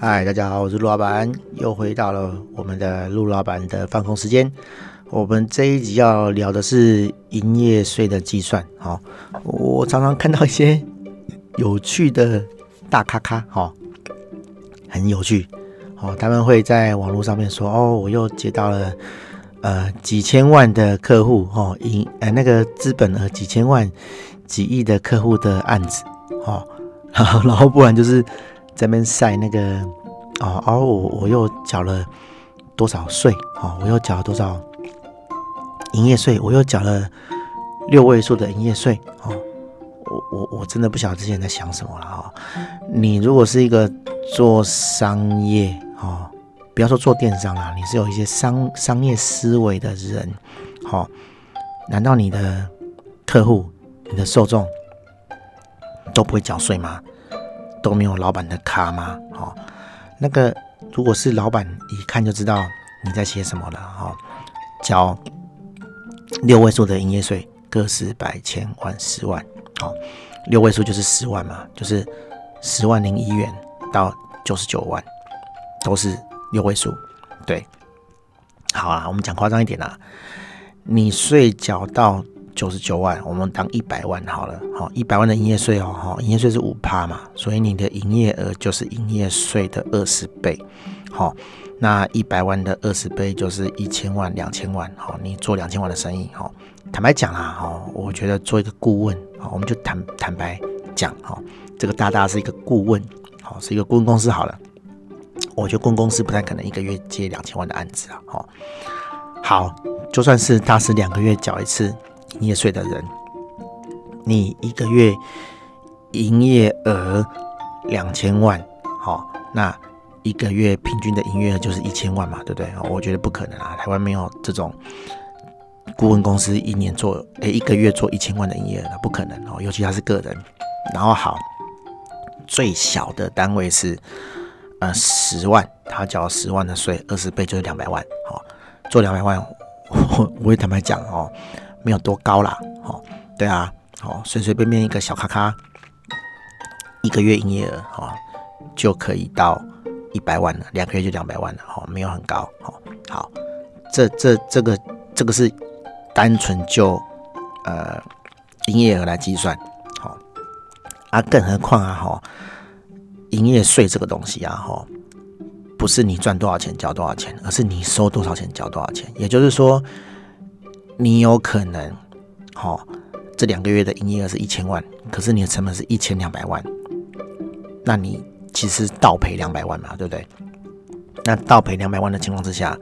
嗨，大家好，我是陆老板，又回到了我们的陆老板的放空时间。我们这一集要聊的是营业税的计算。好，我常常看到一些有趣的大咖咖，哈，很有趣。哦，他们会在网络上面说，哦，我又接到了呃几千万的客户，哦，营呃那个资本额几千万、几亿的客户的案子，哦，然后然后不然就是。在那边晒那个哦，而、哦、我我又缴了多少税？哦，我又缴了多少营业税？我又缴了六位数的营业税。哦，我我我真的不晓得之前在想什么了哈、哦。你如果是一个做商业哦，不要说做电商啦，你是有一些商商业思维的人，好、哦，难道你的客户、你的受众都不会缴税吗？都没有老板的卡吗？哦，那个如果是老板，一看就知道你在写什么了。哦，交六位数的营业税，个十百千万十万。哦，六位数就是十万嘛，就是十万零一元到九十九万，都是六位数。对，好啊，我们讲夸张一点啦，你税缴到。九十九万，我们当一百万好了，好，一百万的营业税哦，哈，营业税是五趴嘛，所以你的营业额就是营业税的二十倍，好，那一百万的二十倍就是一千万、两千万，好，你做两千万的生意，好，坦白讲啦，哈，我觉得做一个顾问，好，我们就坦坦白讲，哈，这个大大是一个顾问，好，是一个顾问公司好了，我觉得顾问公司不太可能一个月接两千万的案子啊，好，好，就算是他是两个月缴一次。营业税的人，你一个月营业额两千万，好，那一个月平均的营业额就是一千万嘛，对不对？我觉得不可能啊，台湾没有这种顾问公司一年做，诶，一个月做一千万的营业额，不可能哦，尤其他是个人。然后好，最小的单位是呃十万，他缴十万的税，二十倍就是两百万，好，做两百万，我我也坦白讲哦。没有多高啦，哦，对啊，哦，随随便便一个小咖咖，一个月营业额哦就可以到一百万了，两个月就两百万了，哦，没有很高，哦，好，这这这个这个是单纯就呃营业额来计算，好，啊，更何况啊，哈，营业税这个东西啊，哈，不是你赚多少钱交多少钱，而是你收多少钱交多少钱，也就是说。你有可能，好、哦，这两个月的营业额是一千万，可是你的成本是一千两百万，那你其实倒赔两百万嘛，对不对？那倒赔两百万的情况之下，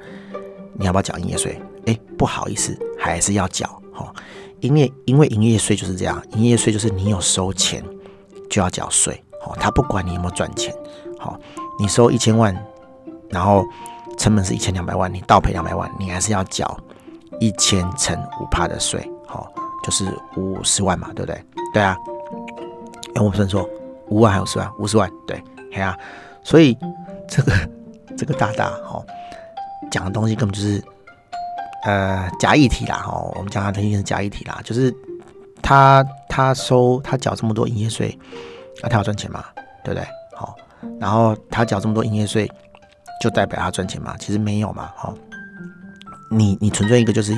你要不要缴营业税？哎，不好意思，还是要缴。哈、哦，因为因为营业税就是这样，营业税就是你有收钱就要缴税。好、哦，他不管你有没有赚钱，好、哦，你收一千万，然后成本是一千两百万，你倒赔两百万，你还是要缴。一千乘五趴的税，好，就是五十万嘛，对不对？对啊，哎，我不是说五万还有十万，五十万，对，嘿啊，所以这个 这个大大哈讲的东西根本就是呃假议题啦，哈，我们讲它的意思是假议题啦，就是他他收他缴这么多营业税，那他要赚钱嘛，对不对？好，然后他缴这么多营业税，就代表他赚钱嘛？其实没有嘛，好。你你纯粹一个就是，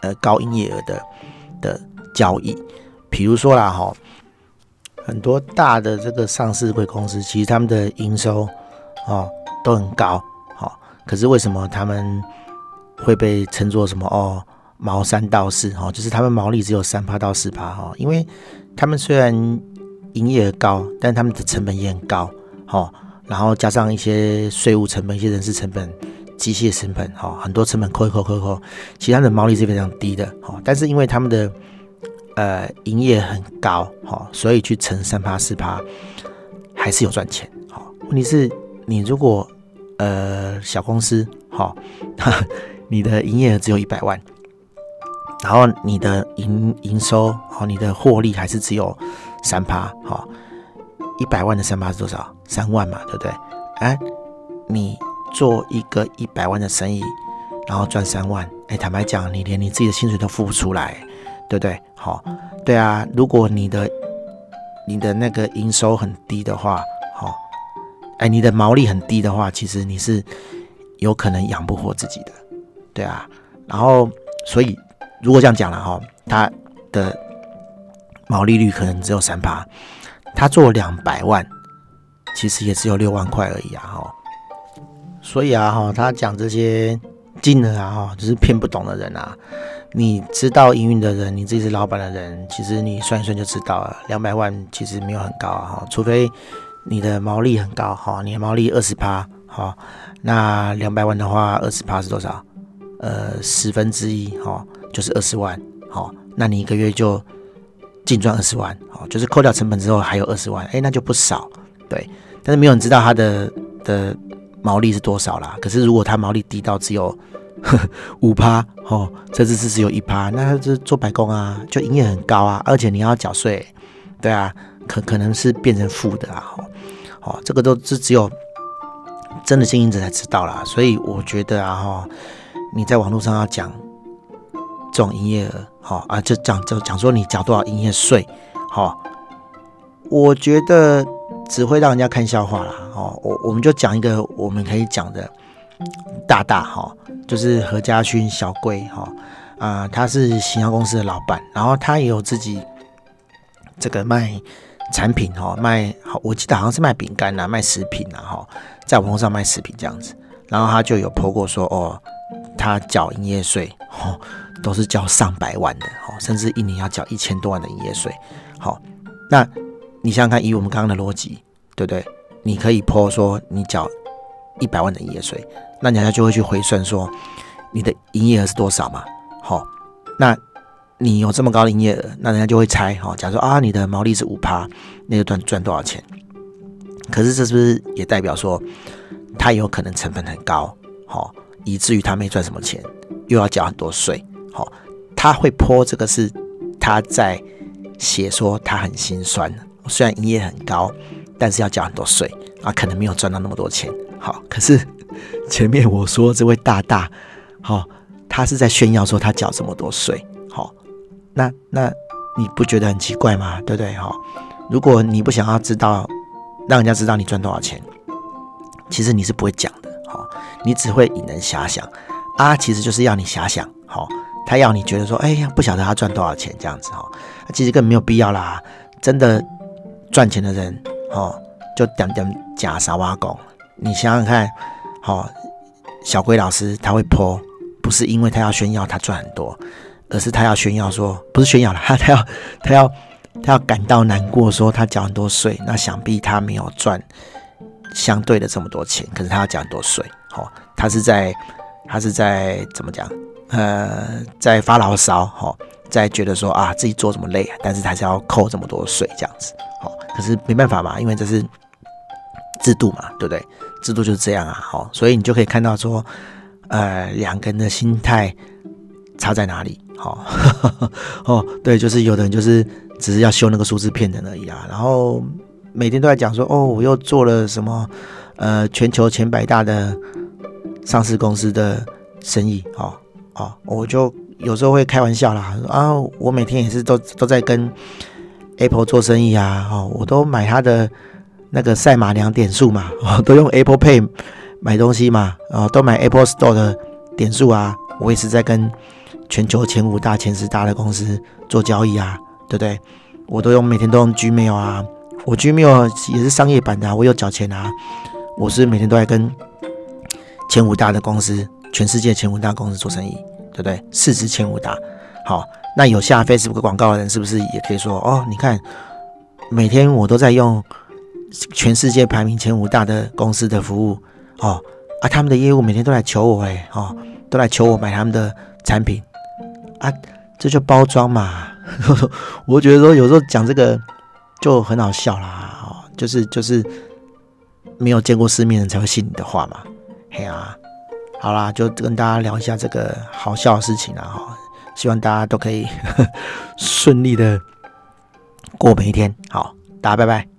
呃，高营业额的的交易，比如说啦哈，很多大的这个上市柜公司，其实他们的营收哦都很高，好，可是为什么他们会被称作什么哦毛三到四哈，就是他们毛利只有三趴到四趴哈，因为他们虽然营业额高，但他们的成本也很高，好，然后加上一些税务成本、一些人事成本。机械成本哈，很多成本扣一扣扣一扣，其他的毛利是非常低的哈。但是因为他们的呃营业很高哈，所以去乘三趴四趴还是有赚钱哈。问题是你如果呃小公司哈，你的营业额只有一百万，然后你的营营收哈，你的获利还是只有三趴哈，一百万的三趴是多少？三万嘛，对不对？哎，你。做一个一百万的生意，然后赚三万，哎，坦白讲，你连你自己的薪水都付不出来，对不对？好，对啊，如果你的你的那个营收很低的话，好，哎，你的毛利很低的话，其实你是有可能养不活自己的，对啊。然后，所以如果这样讲了哈，他的毛利率可能只有三趴，他做两百万，其实也只有六万块而已啊哈。所以啊哈，他讲这些金额啊哈，就是骗不懂的人啊。你知道营运的人，你自己是老板的人，其实你算一算就知道了，两百万其实没有很高啊哈，除非你的毛利很高哈，你的毛利二十趴哈，那两百万的话，二十趴是多少？呃，十分之一哈，就是二十万，好，那你一个月就净赚二十万，好，就是扣掉成本之后还有二十万，哎，那就不少，对。但是没有人知道他的的毛利是多少啦。可是如果他毛利低到只有 五趴，哦，甚至是只有一趴，那他是做白工啊，就营业很高啊，而且你要缴税，对啊，可可能是变成负的啊，哦，这个都是只有真的经营者才知道啦。所以我觉得啊，哈。你在网络上要讲这种营业额，好啊，就讲就讲说你缴多少营业税，好，我觉得只会让人家看笑话啦。哦，我我们就讲一个我们可以讲的大大哈，就是何家勋小贵哈啊，他是行销公司的老板，然后他也有自己这个卖产品哈，卖好，我记得好像是卖饼干呐，卖食品呐哈，在网络上卖食品这样子，然后他就有 po 过说哦。他缴营业税，哦，都是缴上百万的，哦，甚至一年要缴一千多万的营业税，好，那你想想看，以我们刚刚的逻辑，对不对？你可以泼说你缴一百万的营业税，那人家就会去回算说你的营业额是多少嘛，好，那你有这么高的营业额，那人家就会猜，哈，假如说啊，你的毛利是五趴，那就赚赚多少钱？可是这是不是也代表说他有可能成本很高，好？以至于他没赚什么钱，又要缴很多税，好，他会泼这个是他在写说他很心酸，虽然营业很高，但是要缴很多税啊，可能没有赚到那么多钱，好，可是 前面我说这位大大，好，他是在炫耀说他缴这么多税，好，那那你不觉得很奇怪吗？对不对？哈，如果你不想要知道，让人家知道你赚多少钱，其实你是不会讲的。好你只会引人遐想啊，其实就是要你遐想，好，他要你觉得说，哎呀，不晓得他赚多少钱这样子哈，其实根本没有必要啦，真的赚钱的人，哦，就点点假傻瓜狗，你想想看，哦，小龟老师他会泼不是因为他要炫耀他赚很多，而是他要炫耀说，不是炫耀了，他他要他要他要感到难过，说他缴很多税，那想必他没有赚相对的这么多钱，可是他要缴很多税。哦，他是在，他是在怎么讲？呃，在发牢骚，哦，在觉得说啊，自己做这么累，但是还是要扣这么多税，这样子，好、哦，可是没办法嘛，因为这是制度嘛，对不对？制度就是这样啊，好、哦，所以你就可以看到说，呃，两个人的心态差在哪里？好、哦，哦，对，就是有的人就是只是要修那个数字骗人而已啊，然后每天都在讲说，哦，我又做了什么，呃，全球前百大的。上市公司的生意，哦哦，我就有时候会开玩笑啦，啊，我每天也是都都在跟 Apple 做生意啊，哦，我都买他的那个赛马娘点数嘛，哦，都用 Apple Pay 买东西嘛，哦，都买 Apple Store 的点数啊，我也是在跟全球前五大、前十大的公司做交易啊，对不对？我都用每天都用 Gmail 啊，我 Gmail 也是商业版的，我有缴钱啊，我是每天都在跟。前五大的公司，全世界前五大公司做生意，对不对？市值前五大，好，那有下 Facebook 广告的人，是不是也可以说哦？你看，每天我都在用全世界排名前五大的公司的服务，哦啊，他们的业务每天都来求我，哎，哦，都来求我买他们的产品，啊，这就包装嘛。我觉得说有时候讲这个就很好笑啦，哦，就是就是没有见过世面的人才会信你的话嘛。嘿呀，好啦，就跟大家聊一下这个好笑的事情啦哈，希望大家都可以 顺利的过每一天。好，大家拜拜。